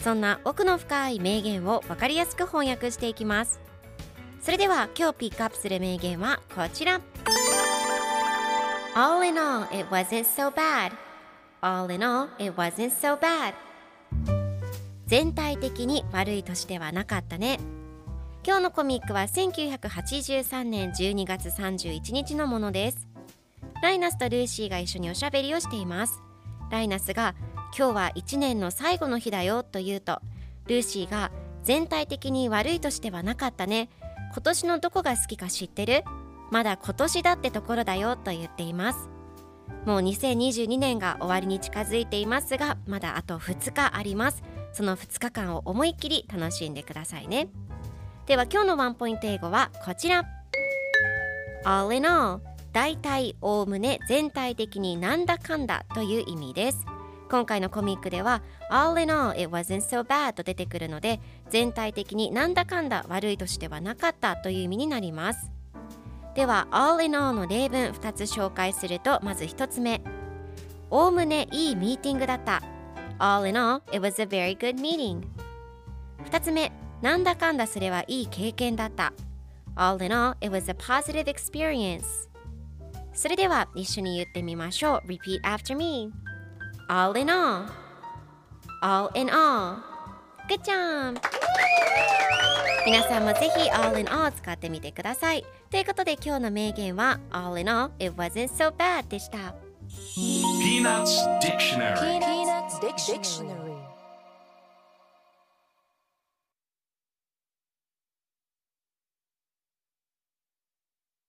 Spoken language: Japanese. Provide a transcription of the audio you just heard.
そんな奥の深い名言を分かりやすく翻訳していきます。それでは今日ピックアップする名言はこちら。All in all, it wasn't so bad. All in all, it wasn't so bad. 全体的に悪い年ではなかったね。今日のコミックは1983年12月31日のものです。ライナスとルーシーが一緒におしゃべりをしています。ライナスが今日は1年の最後の日だよと言うとルーシーが全体的に悪い年ではなかったね。今年のどこが好きか知ってる？まだ今年だってところだよと言っています。もう2022年が終わりに近づいていますがまだあと2日あります。その2日間を思いっきり楽しんでくださいね。では今日のワンポイント英語はこちら。All in all 大体おおむね全体的になんだかんだという意味です。今回のコミックでは All in all it wasn't so bad と出てくるので全体的になんだかんだ悪い年ではなかったという意味になりますでは All in all の例文2つ紹介するとまず1つ目おおむねいいミーティングだった All in all, it was a very good meeting. 2つ目、なんだかんだそれはいい経験だった。All in all, it was a positive experience. それでは一緒に言ってみましょう。Repeat after me. All in all. All in all. Good job! 皆さんもぜひ All in all 使ってみてください。ということで今日の名言は All in all, it wasn't so bad でした。Peanuts Dictionary Peanuts Dictionary.